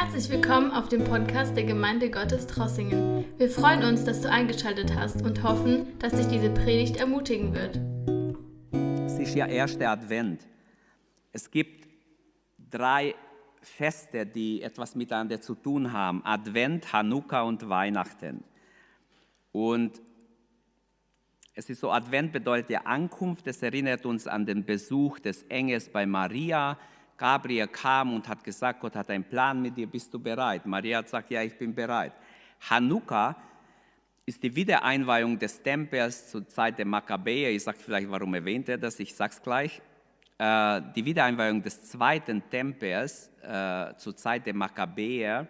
Herzlich willkommen auf dem Podcast der Gemeinde Gottes Trossingen. Wir freuen uns, dass du eingeschaltet hast und hoffen, dass dich diese Predigt ermutigen wird. Es ist ja erster Advent. Es gibt drei Feste, die etwas miteinander zu tun haben. Advent, Hanukkah und Weihnachten. Und es ist so, Advent bedeutet ja Ankunft. Es erinnert uns an den Besuch des Engels bei Maria. Gabriel kam und hat gesagt, Gott hat einen Plan mit dir, bist du bereit? Maria hat gesagt, ja, ich bin bereit. Hanukkah ist die Wiedereinweihung des Tempels zur Zeit der Makkabäer. Ich sage vielleicht, warum erwähnt er das? Ich sage es gleich. Äh, die Wiedereinweihung des zweiten Tempels äh, zur Zeit der Makkabäer,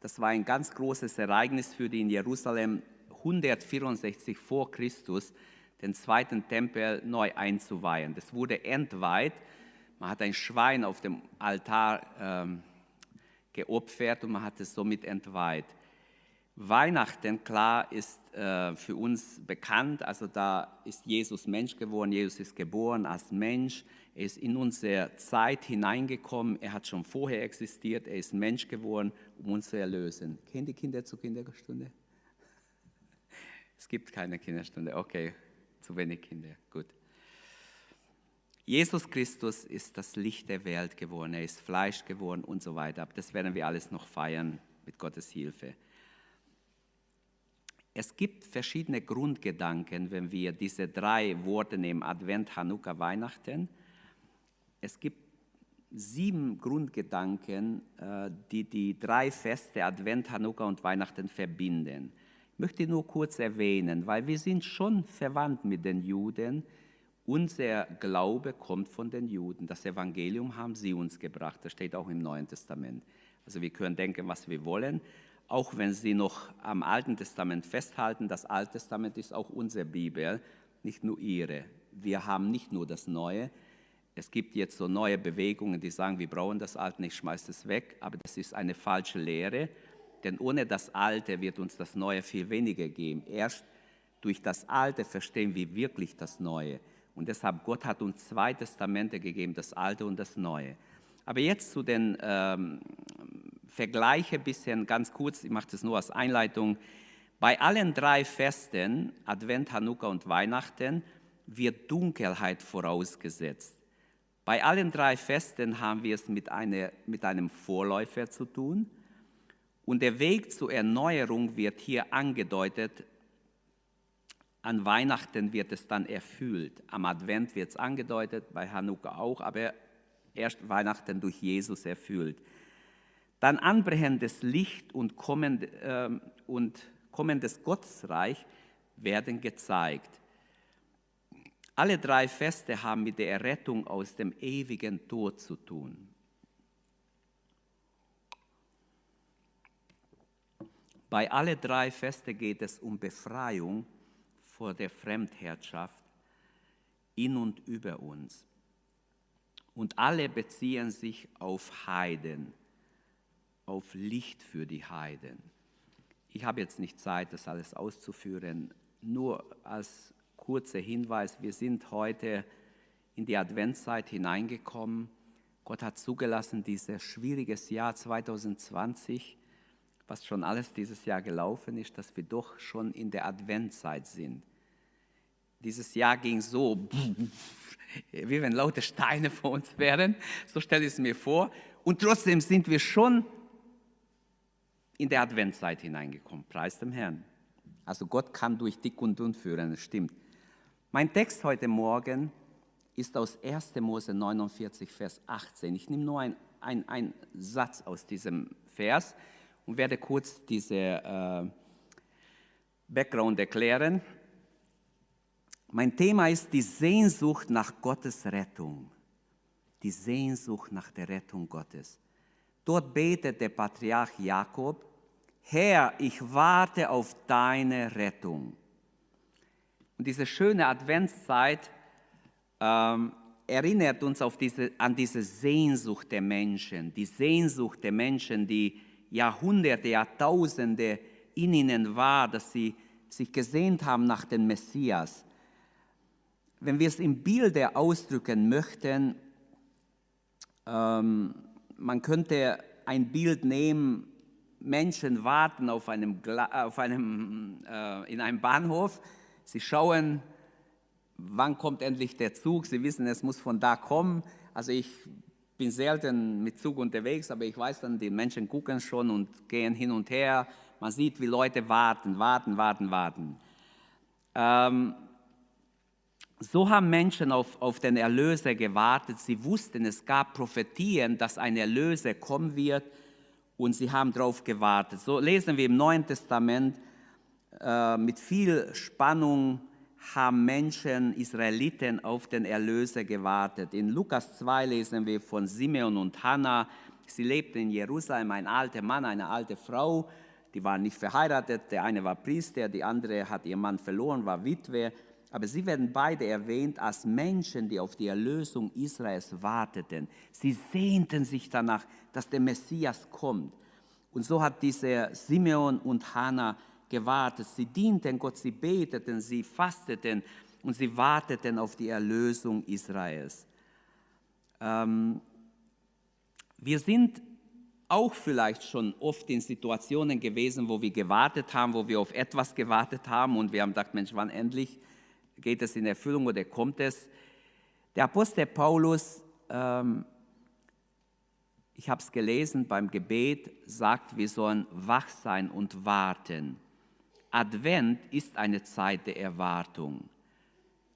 das war ein ganz großes Ereignis für die in Jerusalem 164 vor Christus den zweiten Tempel neu einzuweihen. Das wurde entweiht man hat ein Schwein auf dem Altar ähm, geopfert und man hat es somit entweiht. Weihnachten, klar, ist äh, für uns bekannt. Also da ist Jesus Mensch geworden. Jesus ist geboren als Mensch. Er ist in unsere Zeit hineingekommen. Er hat schon vorher existiert. Er ist Mensch geworden, um uns zu erlösen. Kennen die Kinder zur Kinderstunde? Es gibt keine Kinderstunde. Okay, zu wenig Kinder. Gut. Jesus Christus ist das Licht der Welt geworden, er ist Fleisch geworden und so weiter. Aber das werden wir alles noch feiern mit Gottes Hilfe. Es gibt verschiedene Grundgedanken, wenn wir diese drei Worte nehmen, Advent, Hanukkah, Weihnachten. Es gibt sieben Grundgedanken, äh, die die drei Feste, Advent, Hanukkah und Weihnachten verbinden. Ich möchte nur kurz erwähnen, weil wir sind schon verwandt mit den Juden unser Glaube kommt von den Juden. Das Evangelium haben sie uns gebracht. Das steht auch im Neuen Testament. Also wir können denken, was wir wollen, auch wenn sie noch am Alten Testament festhalten. Das Alte Testament ist auch unsere Bibel, nicht nur ihre. Wir haben nicht nur das Neue. Es gibt jetzt so neue Bewegungen, die sagen, wir brauchen das Alte nicht, schmeißt es weg. Aber das ist eine falsche Lehre, denn ohne das Alte wird uns das Neue viel weniger geben. Erst durch das Alte verstehen wir wirklich das Neue. Und deshalb, Gott hat uns zwei Testamente gegeben, das Alte und das Neue. Aber jetzt zu den ähm, Vergleichen, bisschen ganz kurz, ich mache das nur als Einleitung. Bei allen drei Festen, Advent, Hanukkah und Weihnachten, wird Dunkelheit vorausgesetzt. Bei allen drei Festen haben wir es mit, einer, mit einem Vorläufer zu tun. Und der Weg zur Erneuerung wird hier angedeutet an Weihnachten wird es dann erfüllt. Am Advent wird es angedeutet, bei Hanukkah auch, aber erst Weihnachten durch Jesus erfüllt. Dann anbrechendes Licht und, kommend, äh, und kommendes Gottesreich werden gezeigt. Alle drei Feste haben mit der Errettung aus dem ewigen Tod zu tun. Bei alle drei Feste geht es um Befreiung vor der Fremdherrschaft in und über uns. Und alle beziehen sich auf Heiden, auf Licht für die Heiden. Ich habe jetzt nicht Zeit, das alles auszuführen, nur als kurzer Hinweis, wir sind heute in die Adventszeit hineingekommen. Gott hat zugelassen, dieses schwieriges Jahr 2020 was schon alles dieses Jahr gelaufen ist, dass wir doch schon in der Adventzeit sind. Dieses Jahr ging so, wie wenn laute Steine vor uns wären, so stelle ich es mir vor. Und trotzdem sind wir schon in der Adventzeit hineingekommen. Preis dem Herrn. Also Gott kann durch dick und dünn führen, das stimmt. Mein Text heute Morgen ist aus 1. Mose 49, Vers 18. Ich nehme nur einen ein Satz aus diesem Vers und werde kurz diese äh, Background erklären. Mein Thema ist die Sehnsucht nach Gottes Rettung. Die Sehnsucht nach der Rettung Gottes. Dort betet der Patriarch Jakob, Herr, ich warte auf deine Rettung. Und diese schöne Adventszeit ähm, erinnert uns diese, an diese Sehnsucht der Menschen, die Sehnsucht der Menschen, die Jahrhunderte, Jahrtausende in ihnen war, dass sie sich gesehnt haben nach dem Messias. Wenn wir es im Bilde ausdrücken möchten, ähm, man könnte ein Bild nehmen, Menschen warten auf einem, auf einem, äh, in einem Bahnhof, sie schauen, wann kommt endlich der Zug, sie wissen, es muss von da kommen. Also ich bin selten mit Zug unterwegs, aber ich weiß dann, die Menschen gucken schon und gehen hin und her. Man sieht, wie Leute warten, warten, warten, warten. Ähm, so haben Menschen auf, auf den Erlöser gewartet. Sie wussten, es gab Prophetien, dass ein Erlöser kommen wird und sie haben darauf gewartet. So lesen wir im Neuen Testament äh, mit viel Spannung haben Menschen, Israeliten auf den Erlöser gewartet. In Lukas 2 lesen wir von Simeon und Hannah. Sie lebten in Jerusalem, ein alter Mann, eine alte Frau. Die waren nicht verheiratet. Der eine war Priester, die andere hat ihren Mann verloren, war Witwe aber sie werden beide erwähnt als Menschen, die auf die Erlösung Israels warteten. Sie sehnten sich danach, dass der Messias kommt. Und so hat dieser Simeon und Hannah gewartet. Sie dienten Gott, sie beteten, sie fasteten und sie warteten auf die Erlösung Israels. Ähm, wir sind auch vielleicht schon oft in Situationen gewesen, wo wir gewartet haben, wo wir auf etwas gewartet haben und wir haben gedacht, Mensch, wann endlich geht es in Erfüllung oder kommt es? Der Apostel Paulus, ähm, ich habe es gelesen beim Gebet, sagt, wir sollen wach sein und warten. Advent ist eine Zeit der Erwartung.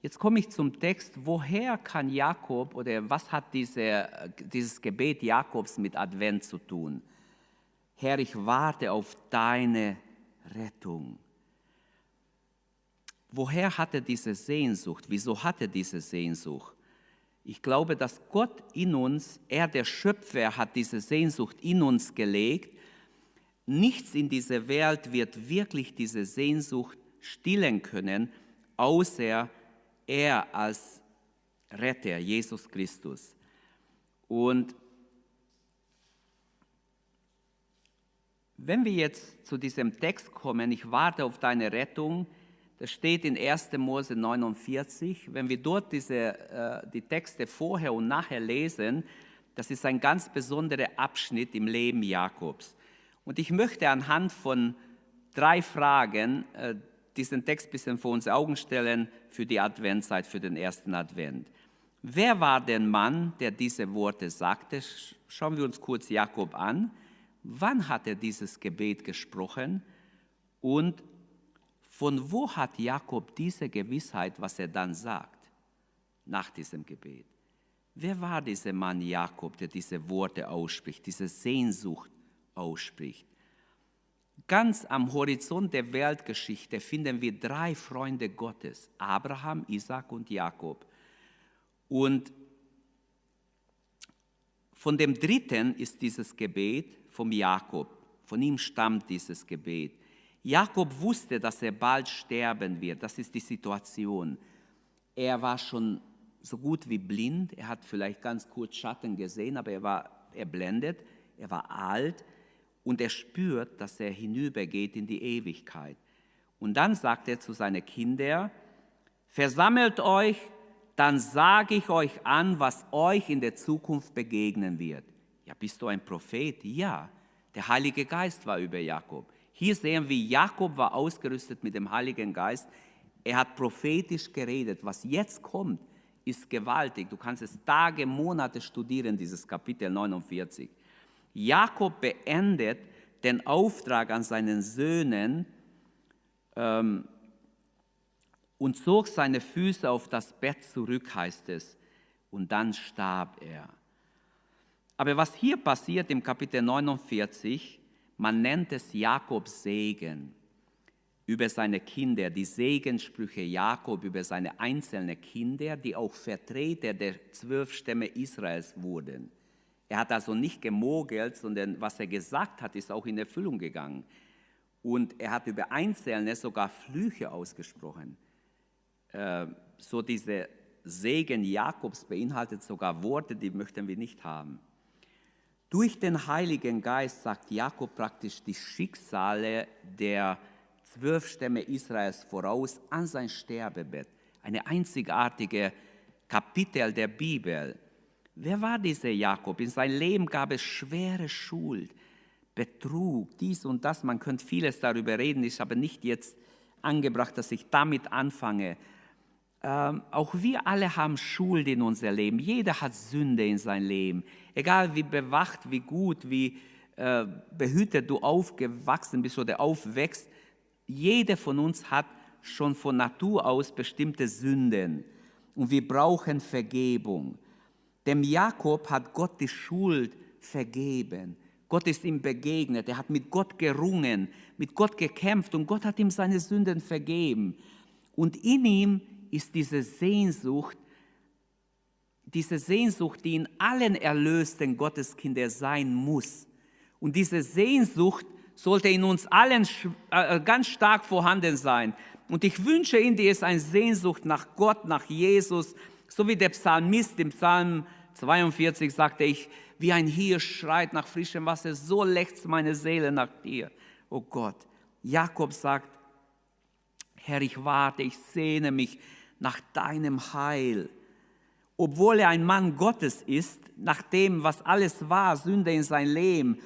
Jetzt komme ich zum Text, woher kann Jakob oder was hat diese, dieses Gebet Jakobs mit Advent zu tun? Herr, ich warte auf deine Rettung. Woher hat er diese Sehnsucht? Wieso hat er diese Sehnsucht? Ich glaube, dass Gott in uns, er der Schöpfer, hat diese Sehnsucht in uns gelegt. Nichts in dieser Welt wird wirklich diese Sehnsucht stillen können, außer er als Retter, Jesus Christus. Und wenn wir jetzt zu diesem Text kommen, ich warte auf deine Rettung, das steht in 1. Mose 49. Wenn wir dort diese, äh, die Texte vorher und nachher lesen, das ist ein ganz besonderer Abschnitt im Leben Jakobs. Und ich möchte anhand von drei Fragen äh, diesen Text ein bisschen vor uns Augen stellen für die Adventzeit, für den ersten Advent. Wer war der Mann, der diese Worte sagte? Schauen wir uns kurz Jakob an. Wann hat er dieses Gebet gesprochen? Und von wo hat Jakob diese Gewissheit, was er dann sagt, nach diesem Gebet? Wer war dieser Mann Jakob, der diese Worte ausspricht, diese Sehnsucht ausspricht? Ganz am Horizont der Weltgeschichte finden wir drei Freunde Gottes, Abraham, Isaac und Jakob. Und von dem dritten ist dieses Gebet vom Jakob. Von ihm stammt dieses Gebet. Jakob wusste, dass er bald sterben wird. Das ist die Situation. Er war schon so gut wie blind. Er hat vielleicht ganz kurz Schatten gesehen, aber er war erblendet. Er war alt und er spürt, dass er hinübergeht in die Ewigkeit. Und dann sagt er zu seinen Kindern, versammelt euch, dann sage ich euch an, was euch in der Zukunft begegnen wird. Ja, bist du ein Prophet? Ja, der Heilige Geist war über Jakob. Hier sehen wir, Jakob war ausgerüstet mit dem Heiligen Geist. Er hat prophetisch geredet. Was jetzt kommt, ist gewaltig. Du kannst es Tage, Monate studieren, dieses Kapitel 49. Jakob beendet den Auftrag an seinen Söhnen ähm, und zog seine Füße auf das Bett zurück, heißt es. Und dann starb er. Aber was hier passiert im Kapitel 49, man nennt es Jakobs Segen über seine Kinder, die Segenssprüche Jakob über seine einzelnen Kinder, die auch Vertreter der zwölf Stämme Israels wurden. Er hat also nicht gemogelt, sondern was er gesagt hat, ist auch in Erfüllung gegangen. Und er hat über Einzelne sogar Flüche ausgesprochen. Äh, so diese Segen Jakobs beinhaltet sogar Worte, die möchten wir nicht haben. Durch den Heiligen Geist sagt Jakob praktisch die Schicksale der zwölf Stämme Israels voraus an sein Sterbebett. Eine einzigartige Kapitel der Bibel. Wer war dieser Jakob? In seinem Leben gab es schwere Schuld, Betrug, dies und das. Man könnte vieles darüber reden, ist aber nicht jetzt angebracht, dass ich damit anfange. Ähm, auch wir alle haben Schuld in unser Leben. Jeder hat Sünde in sein Leben. Egal wie bewacht, wie gut, wie äh, behütet du aufgewachsen bist oder aufwächst, jeder von uns hat schon von Natur aus bestimmte Sünden. Und wir brauchen Vergebung. Dem Jakob hat Gott die Schuld vergeben. Gott ist ihm begegnet. Er hat mit Gott gerungen, mit Gott gekämpft und Gott hat ihm seine Sünden vergeben. Und in ihm ist diese Sehnsucht, diese Sehnsucht, die in allen erlösten Gotteskinder sein muss. Und diese Sehnsucht sollte in uns allen äh, ganz stark vorhanden sein. Und ich wünsche Ihnen, die ist eine Sehnsucht nach Gott, nach Jesus, so wie der Psalmist im Psalm 42 sagte ich, wie ein Hirsch schreit nach frischem Wasser, so lechzt meine Seele nach dir, oh Gott. Jakob sagt, Herr, ich warte, ich sehne mich nach deinem Heil. Obwohl er ein Mann Gottes ist, nach dem, was alles war, Sünde in sein Leben,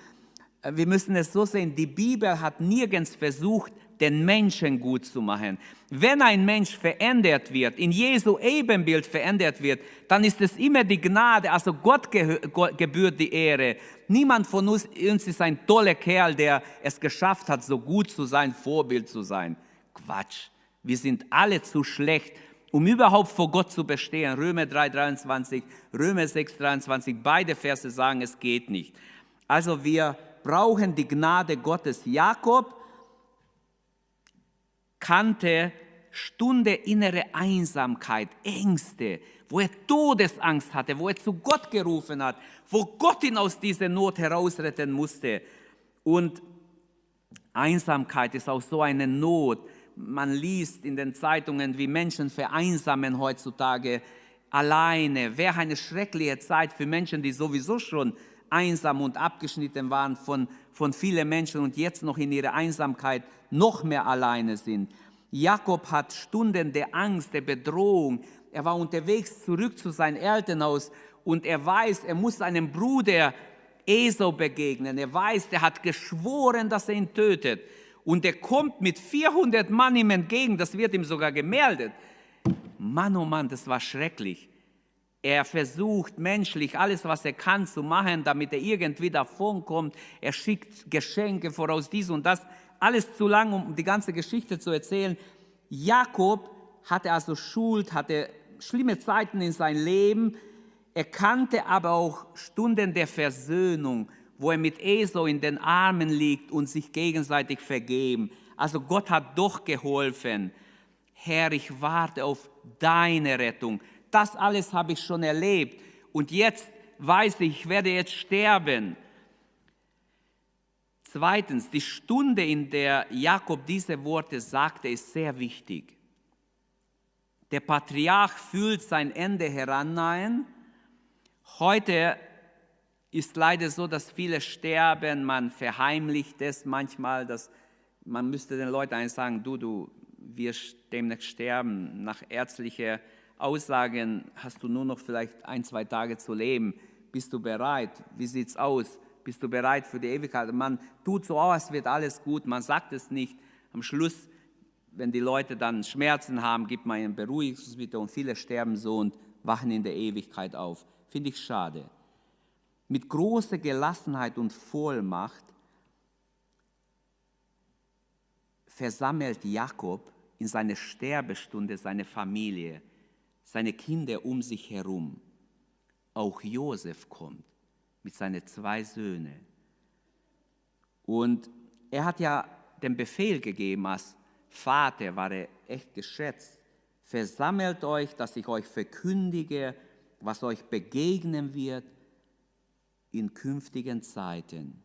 äh, wir müssen es so sehen, die Bibel hat nirgends versucht, den Menschen gut zu machen. Wenn ein Mensch verändert wird, in Jesu Ebenbild verändert wird, dann ist es immer die Gnade, also Gott gebührt die Ehre. Niemand von uns, uns ist ein toller Kerl, der es geschafft hat, so gut zu sein, Vorbild zu sein. Quatsch. Wir sind alle zu schlecht, um überhaupt vor Gott zu bestehen. Römer 3, 23, Römer 6, 23, beide Verse sagen, es geht nicht. Also wir brauchen die Gnade Gottes. Jakob kannte Stunde innere Einsamkeit, Ängste, wo er Todesangst hatte, wo er zu Gott gerufen hat, wo Gott ihn aus dieser Not herausretten musste. Und Einsamkeit ist auch so eine Not. Man liest in den Zeitungen, wie Menschen vereinsamen heutzutage alleine. Wäre eine schreckliche Zeit für Menschen, die sowieso schon einsam und abgeschnitten waren von, von vielen Menschen und jetzt noch in ihrer Einsamkeit noch mehr alleine sind. Jakob hat Stunden der Angst, der Bedrohung. Er war unterwegs zurück zu seinem Elternhaus und er weiß, er muss seinem Bruder Esau begegnen. Er weiß, er hat geschworen, dass er ihn tötet. Und er kommt mit 400 Mann ihm entgegen, das wird ihm sogar gemeldet. Mann, oh Mann, das war schrecklich. Er versucht menschlich alles, was er kann, zu machen, damit er irgendwie davonkommt. Er schickt Geschenke voraus, dies und das. Alles zu lang, um die ganze Geschichte zu erzählen. Jakob hatte also Schuld, hatte schlimme Zeiten in seinem Leben. Er kannte aber auch Stunden der Versöhnung, wo er mit Esau in den Armen liegt und sich gegenseitig vergeben. Also Gott hat doch geholfen. Herr, ich warte auf deine Rettung das alles habe ich schon erlebt und jetzt weiß ich, ich werde jetzt sterben. Zweitens, die Stunde, in der Jakob diese Worte sagte, ist sehr wichtig. Der Patriarch fühlt sein Ende herannahen. Heute ist leider so, dass viele sterben, man verheimlicht es manchmal, dass man müsste den Leuten eigentlich sagen, du, du wirst demnächst sterben, nach ärztlicher Aussagen, hast du nur noch vielleicht ein, zwei Tage zu leben, bist du bereit? Wie sieht es aus? Bist du bereit für die Ewigkeit? Man tut so aus, wird alles gut, man sagt es nicht. Am Schluss, wenn die Leute dann Schmerzen haben, gibt man ihnen Beruhigungsmittel und viele sterben so und wachen in der Ewigkeit auf. Finde ich schade. Mit großer Gelassenheit und Vollmacht versammelt Jakob in seiner Sterbestunde seine Familie seine Kinder um sich herum. Auch Josef kommt mit seinen zwei Söhnen. Und er hat ja den Befehl gegeben, als Vater war er echt geschätzt. Versammelt euch, dass ich euch verkündige, was euch begegnen wird in künftigen Zeiten.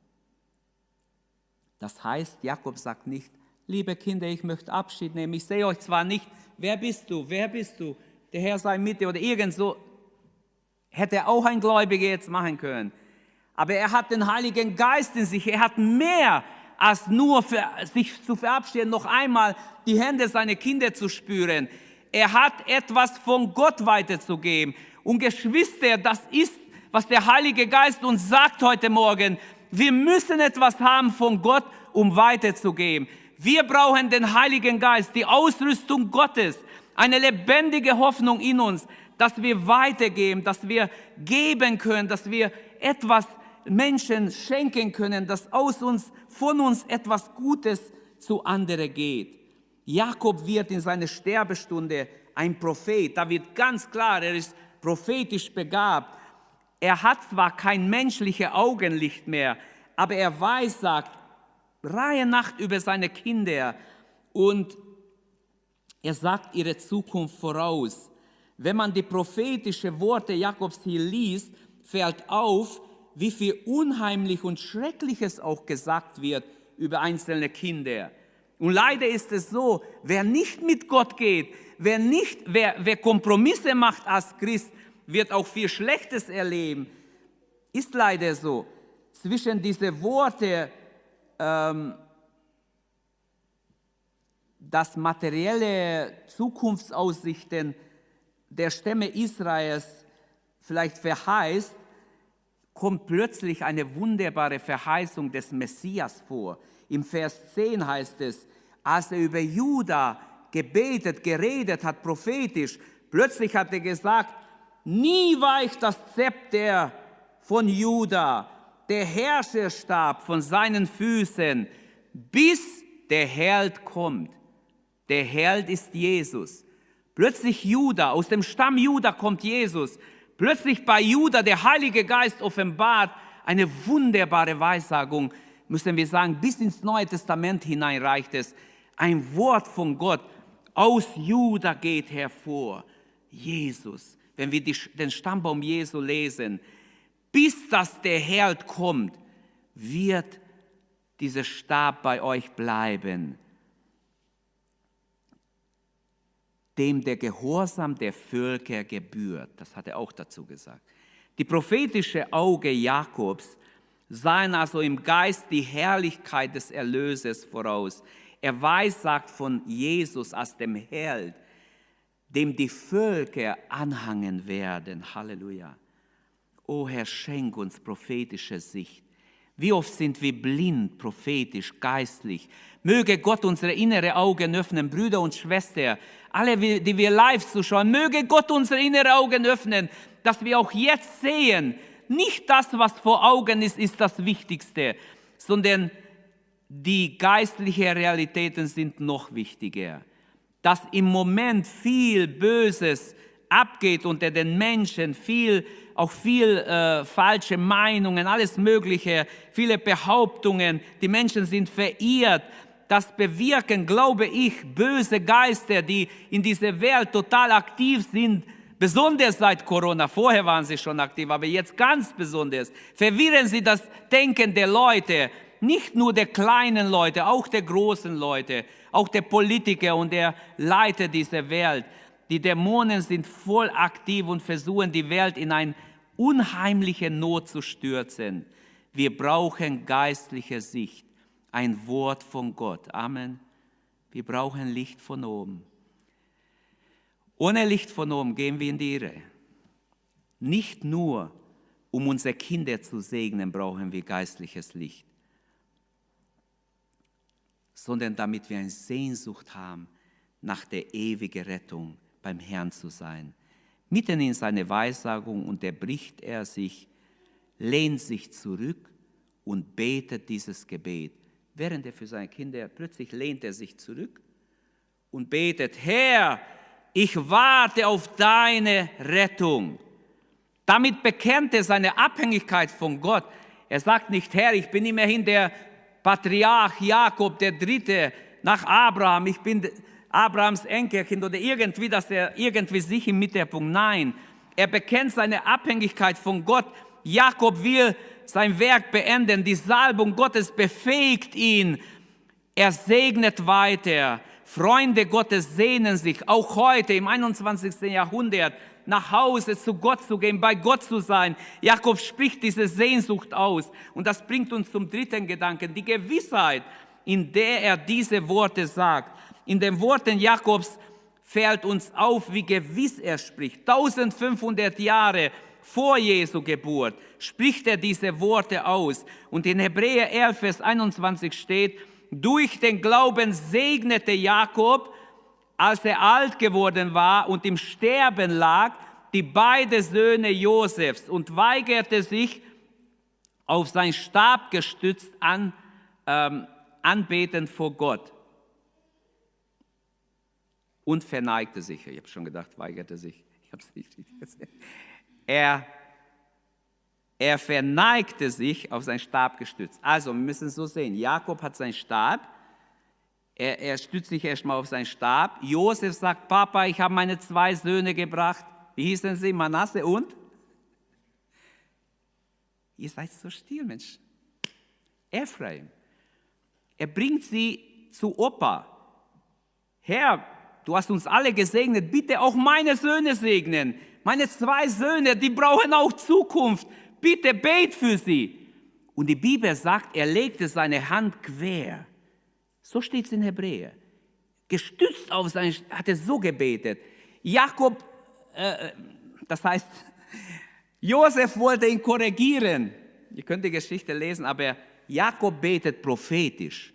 Das heißt, Jakob sagt nicht, liebe Kinder, ich möchte Abschied nehmen. Ich sehe euch zwar nicht, wer bist du, wer bist du? Der Herr sei mit dir oder irgend so, hätte auch ein Gläubiger jetzt machen können. Aber er hat den Heiligen Geist in sich. Er hat mehr als nur für sich zu verabschieden, noch einmal die Hände seiner Kinder zu spüren. Er hat etwas von Gott weiterzugeben. Und Geschwister, das ist was der Heilige Geist uns sagt heute Morgen. Wir müssen etwas haben von Gott, um weiterzugeben. Wir brauchen den Heiligen Geist, die Ausrüstung Gottes, eine lebendige Hoffnung in uns, dass wir weitergeben, dass wir geben können, dass wir etwas Menschen schenken können, dass aus uns, von uns etwas Gutes zu anderen geht. Jakob wird in seiner Sterbestunde ein Prophet. Da wird ganz klar, er ist prophetisch begabt. Er hat zwar kein menschliches Augenlicht mehr, aber er weiß, sagt, Reihe Nacht über seine Kinder und er sagt ihre Zukunft voraus. Wenn man die prophetischen Worte Jakobs hier liest, fällt auf, wie viel Unheimlich und Schreckliches auch gesagt wird über einzelne Kinder. Und leider ist es so, wer nicht mit Gott geht, wer, nicht, wer, wer Kompromisse macht als Christ, wird auch viel Schlechtes erleben. Ist leider so. Zwischen diese Worte, ähm, das materielle Zukunftsaussichten der Stämme Israels vielleicht verheißt, kommt plötzlich eine wunderbare Verheißung des Messias vor. Im Vers 10 heißt es, als er über Juda gebetet, geredet hat, prophetisch, plötzlich hat er gesagt, nie weicht das Zepter von Juda, der Herrscherstab von seinen Füßen, bis der Held kommt. Der Held ist Jesus. Plötzlich Juda, aus dem Stamm Juda kommt Jesus. Plötzlich bei Juda der Heilige Geist offenbart eine wunderbare Weissagung, müssen wir sagen, bis ins Neue Testament hinein reicht es. Ein Wort von Gott aus Juda geht hervor. Jesus. Wenn wir die, den Stammbaum Jesu lesen, bis das der Held kommt, wird dieser Stab bei euch bleiben. Dem der Gehorsam der Völker gebührt. Das hat er auch dazu gesagt. Die prophetische Auge Jakobs sahen also im Geist die Herrlichkeit des Erlösers voraus. Er weiß, sagt von Jesus als dem Held, dem die Völker anhangen werden. Halleluja. O Herr, schenk uns prophetische Sicht. Wie oft sind wir blind, prophetisch, geistlich. Möge Gott unsere innere Augen öffnen, Brüder und Schwestern, alle, die wir live zuschauen, möge Gott unsere innere Augen öffnen, dass wir auch jetzt sehen, nicht das, was vor Augen ist, ist das Wichtigste, sondern die geistlichen Realitäten sind noch wichtiger. Dass im Moment viel Böses abgeht unter den Menschen, viel auch viel äh, falsche Meinungen, alles Mögliche, viele Behauptungen. Die Menschen sind verirrt. Das bewirken, glaube ich, böse Geister, die in dieser Welt total aktiv sind, besonders seit Corona. Vorher waren sie schon aktiv, aber jetzt ganz besonders. Verwirren sie das Denken der Leute, nicht nur der kleinen Leute, auch der großen Leute, auch der Politiker und der Leiter dieser Welt. Die Dämonen sind voll aktiv und versuchen die Welt in ein unheimliche Not zu stürzen. Wir brauchen geistliche Sicht, ein Wort von Gott. Amen. Wir brauchen Licht von oben. Ohne Licht von oben gehen wir in die Irre. Nicht nur, um unsere Kinder zu segnen, brauchen wir geistliches Licht, sondern damit wir eine Sehnsucht haben nach der ewigen Rettung beim Herrn zu sein. Mitten in seine Weissagung unterbricht er sich, lehnt sich zurück und betet dieses Gebet. Während er für seine Kinder, plötzlich lehnt er sich zurück und betet, Herr, ich warte auf deine Rettung. Damit bekennt er seine Abhängigkeit von Gott. Er sagt nicht, Herr, ich bin immerhin der Patriarch Jakob, der Dritte nach Abraham, ich bin Abrahams Enkelkind oder irgendwie, dass er irgendwie sich im Mittelpunkt. Nein, er bekennt seine Abhängigkeit von Gott. Jakob will sein Werk beenden. Die Salbung Gottes befähigt ihn. Er segnet weiter. Freunde Gottes sehnen sich auch heute im 21. Jahrhundert nach Hause zu Gott zu gehen, bei Gott zu sein. Jakob spricht diese Sehnsucht aus. Und das bringt uns zum dritten Gedanken, die Gewissheit, in der er diese Worte sagt. In den Worten Jakobs fällt uns auf, wie gewiss er spricht. 1500 Jahre vor Jesu Geburt, spricht er diese Worte aus. Und in Hebräer 11, Vers 21 steht, durch den Glauben segnete Jakob, als er alt geworden war und im Sterben lag, die beiden Söhne Josefs und weigerte sich, auf sein Stab gestützt an, ähm, anbetend vor Gott. Und verneigte sich. Ich habe schon gedacht, weigerte sich. Ich habe es nicht gesehen. Er, er verneigte sich auf seinen Stab gestützt. Also, wir müssen es so sehen. Jakob hat seinen Stab. Er, er stützt sich erstmal auf seinen Stab. Josef sagt, Papa, ich habe meine zwei Söhne gebracht. Wie hießen sie? Manasse und? Ihr seid so still, Mensch. Ephraim. Er bringt sie zu Opa. Herr, du hast uns alle gesegnet, bitte auch meine Söhne segnen. Meine zwei Söhne, die brauchen auch Zukunft. Bitte bet für sie. Und die Bibel sagt, er legte seine Hand quer. So steht es in Hebräer. Gestützt auf sein, hat er so gebetet. Jakob, äh, das heißt, Josef wollte ihn korrigieren. Ihr könnt die Geschichte lesen, aber Jakob betet prophetisch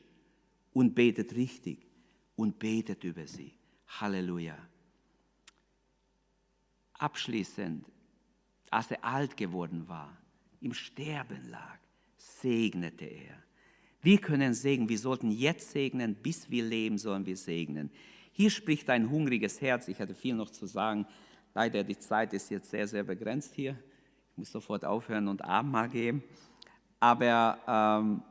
und betet richtig und betet über sie. Halleluja. Abschließend, als er alt geworden war, im Sterben lag, segnete er. Wir können segnen, wir sollten jetzt segnen, bis wir leben sollen wir segnen. Hier spricht ein hungriges Herz, ich hatte viel noch zu sagen, leider die Zeit ist jetzt sehr, sehr begrenzt hier. Ich muss sofort aufhören und Abendmahl geben. Aber ähm,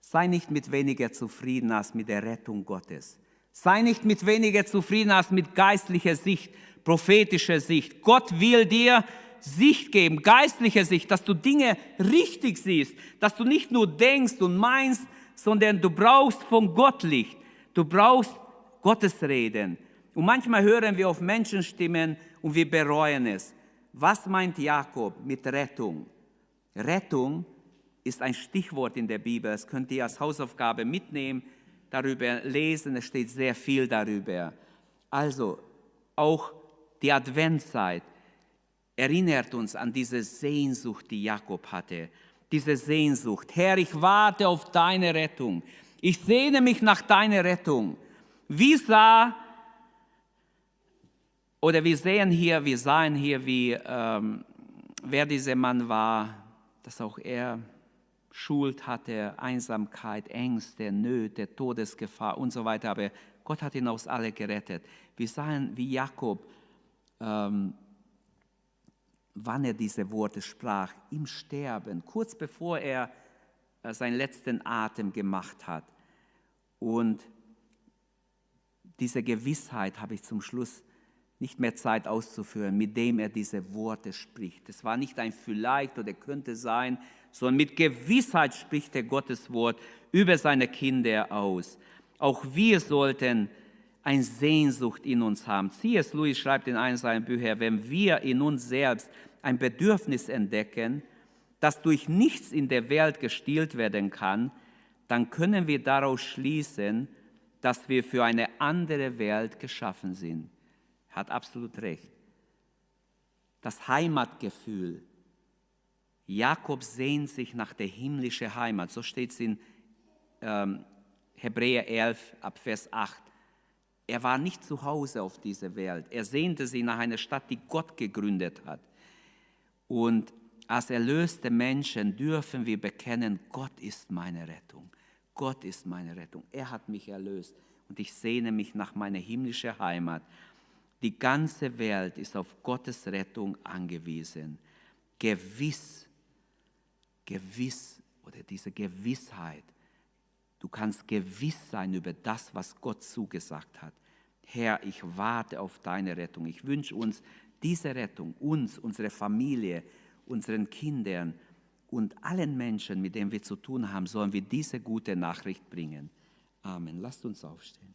sei nicht mit weniger zufrieden als mit der Rettung Gottes. Sei nicht mit weniger zufrieden als mit geistlicher Sicht, prophetischer Sicht. Gott will dir Sicht geben, geistliche Sicht, dass du Dinge richtig siehst, dass du nicht nur denkst und meinst, sondern du brauchst von Gott Licht. Du brauchst Gottes Reden. Und manchmal hören wir auf Menschenstimmen und wir bereuen es. Was meint Jakob mit Rettung? Rettung ist ein Stichwort in der Bibel. Das könnt ihr als Hausaufgabe mitnehmen darüber lesen, es steht sehr viel darüber. Also auch die Adventszeit erinnert uns an diese Sehnsucht, die Jakob hatte. Diese Sehnsucht. Herr, ich warte auf deine Rettung. Ich sehne mich nach deiner Rettung. Wie sah, oder wir sehen hier, wir sahen hier, wie, ähm, wer dieser Mann war, dass auch er Schuld hatte, Einsamkeit, Ängste, Nöte, Todesgefahr und so weiter. Aber Gott hat ihn aus alle gerettet. Wir sahen, wie Jakob, ähm, wann er diese Worte sprach, im Sterben, kurz bevor er äh, seinen letzten Atem gemacht hat. Und diese Gewissheit habe ich zum Schluss nicht mehr Zeit auszuführen, mit dem er diese Worte spricht. Es war nicht ein vielleicht oder könnte sein, sondern mit Gewissheit spricht er Gottes Wort über seine Kinder aus. Auch wir sollten eine Sehnsucht in uns haben. C.S. Lewis schreibt in einem seiner Bücher, wenn wir in uns selbst ein Bedürfnis entdecken, das durch nichts in der Welt gestillt werden kann, dann können wir daraus schließen, dass wir für eine andere Welt geschaffen sind. Er hat absolut recht. Das Heimatgefühl, Jakob sehnt sich nach der himmlischen Heimat. So steht es in ähm, Hebräer 11 ab Vers 8. Er war nicht zu Hause auf dieser Welt. Er sehnte sich nach einer Stadt, die Gott gegründet hat. Und als erlöste Menschen dürfen wir bekennen, Gott ist meine Rettung. Gott ist meine Rettung. Er hat mich erlöst und ich sehne mich nach meiner himmlischen Heimat. Die ganze Welt ist auf Gottes Rettung angewiesen. Gewiss gewiss oder diese Gewissheit. Du kannst gewiss sein über das, was Gott zugesagt hat. Herr, ich warte auf deine Rettung. Ich wünsche uns diese Rettung, uns, unsere Familie, unseren Kindern und allen Menschen, mit denen wir zu tun haben, sollen wir diese gute Nachricht bringen. Amen. Lasst uns aufstehen.